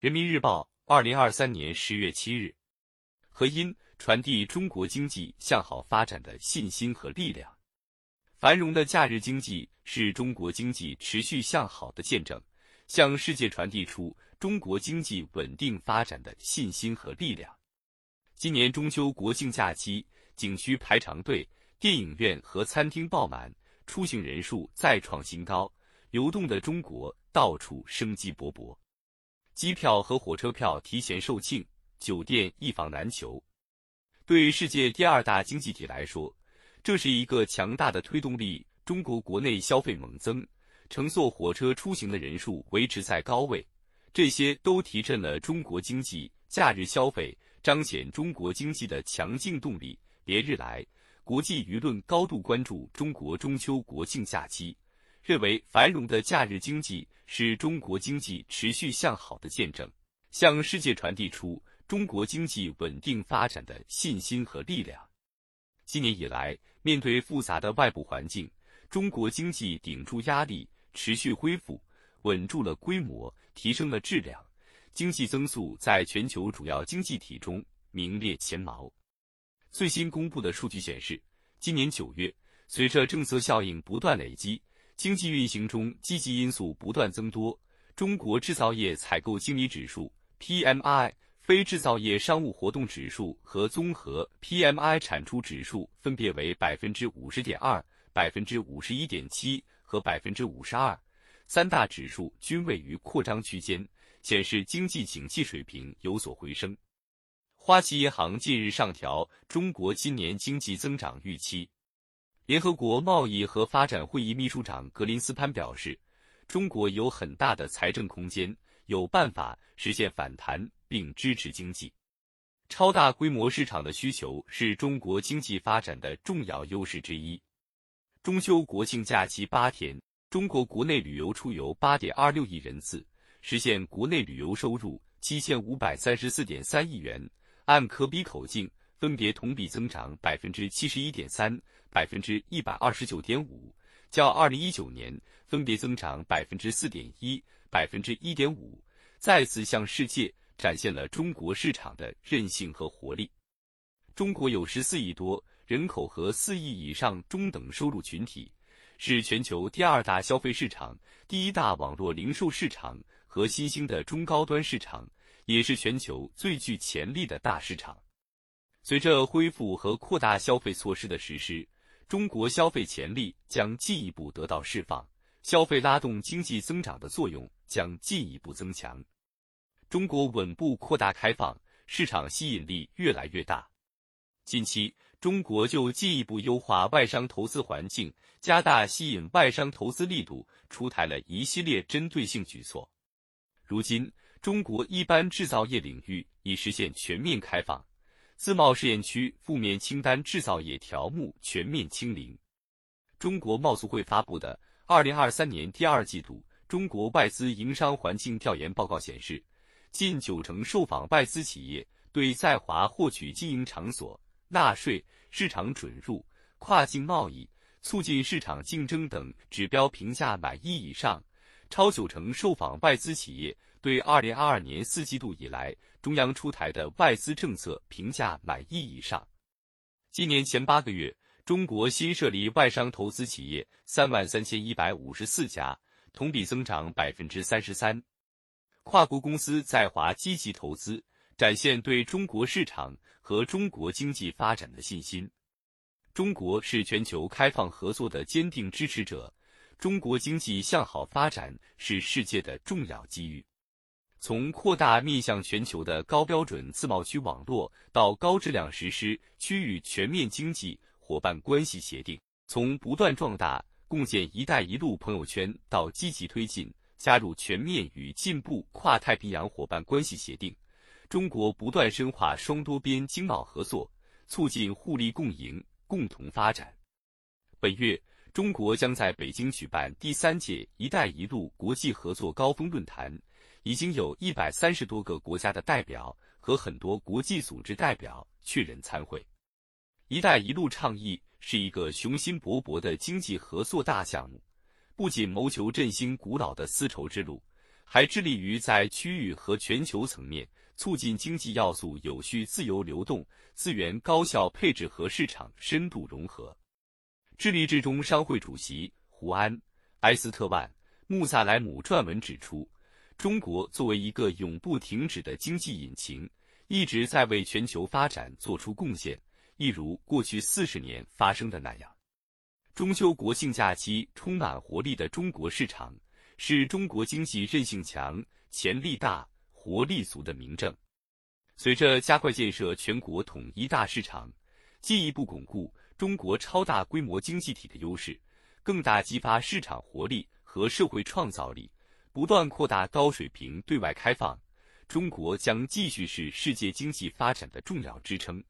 人民日报，二零二三年十月七日。和因传递中国经济向好发展的信心和力量。繁荣的假日经济是中国经济持续向好的见证，向世界传递出中国经济稳定发展的信心和力量。今年中秋国庆假期，景区排长队，电影院和餐厅爆满，出行人数再创新高，流动的中国到处生机勃勃。机票和火车票提前售罄，酒店一房难求。对世界第二大经济体来说，这是一个强大的推动力。中国国内消费猛增，乘坐火车出行的人数维持在高位，这些都提振了中国经济假日消费，彰显中国经济的强劲动力。连日来，国际舆论高度关注中国中秋国庆假期。认为繁荣的假日经济是中国经济持续向好的见证，向世界传递出中国经济稳定发展的信心和力量。今年以来，面对复杂的外部环境，中国经济顶住压力，持续恢复，稳住了规模，提升了质量，经济增速在全球主要经济体中名列前茅。最新公布的数据显示，今年九月，随着政策效应不断累积。经济运行中积极因素不断增多，中国制造业采购经理指数 （PMI）、非制造业商务活动指数和综合 PMI 产出指数分别为百分之五十点二、百分之五十一点七和百分之五十二，三大指数均位于扩张区间，显示经济景气水平有所回升。花旗银行近日上调中国今年经济增长预期。联合国贸易和发展会议秘书长格林斯潘表示，中国有很大的财政空间，有办法实现反弹并支持经济。超大规模市场的需求是中国经济发展的重要优势之一。中秋国庆假期八天，中国国内旅游出游八点二六亿人次，实现国内旅游收入七千五百三十四点三亿元，按可比口径分别同比增长百分之七十一点三。百分之一百二十九点五，较二零一九年分别增长百分之四点一、百分之一点五，再次向世界展现了中国市场的韧性和活力。中国有十四亿多人口和四亿以上中等收入群体，是全球第二大消费市场、第一大网络零售市场和新兴的中高端市场，也是全球最具潜力的大市场。随着恢复和扩大消费措施的实施，中国消费潜力将进一步得到释放，消费拉动经济增长的作用将进一步增强。中国稳步扩大开放，市场吸引力越来越大。近期，中国就进一步优化外商投资环境，加大吸引外商投资力度，出台了一系列针对性举措。如今，中国一般制造业领域已实现全面开放。自贸试验区负面清单制造业条目全面清零。中国贸促会发布的二零二三年第二季度中国外资营商环境调研报告显示，近九成受访外资企业对在华获取经营场所、纳税、市场准入、跨境贸易、促进市场竞争等指标评价满意以上，超九成受访外资企业。对二零二二年四季度以来中央出台的外资政策评价满意以上。今年前八个月，中国新设立外商投资企业三万三千一百五十四家，同比增长百分之三十三。跨国公司在华积极投资，展现对中国市场和中国经济发展的信心。中国是全球开放合作的坚定支持者，中国经济向好发展是世界的重要机遇。从扩大面向全球的高标准自贸区网络，到高质量实施区域全面经济伙伴关系协定；从不断壮大共建“一带一路”朋友圈，到积极推进加入全面与进步跨太平洋伙伴关系协定，中国不断深化双多边经贸合作，促进互利共赢、共同发展。本月，中国将在北京举办第三届“一带一路”国际合作高峰论坛。已经有一百三十多个国家的代表和很多国际组织代表确认参会。“一带一路”倡议是一个雄心勃勃的经济合作大项目，不仅谋求振兴古老的丝绸之路，还致力于在区域和全球层面促进经济要素有序自由流动、资源高效配置和市场深度融合。智利制中商会主席胡安·埃斯特万·穆萨莱姆撰文指出，中国作为一个永不停止的经济引擎，一直在为全球发展做出贡献，一如过去四十年发生的那样。中秋国庆假期充满活力的中国市场。是中国经济韧性强、潜力大、活力足的明证。随着加快建设全国统一大市场，进一步巩固中国超大规模经济体的优势，更大激发市场活力和社会创造力，不断扩大高水平对外开放，中国将继续是世界经济发展的重要支撑，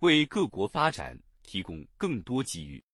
为各国发展提供更多机遇。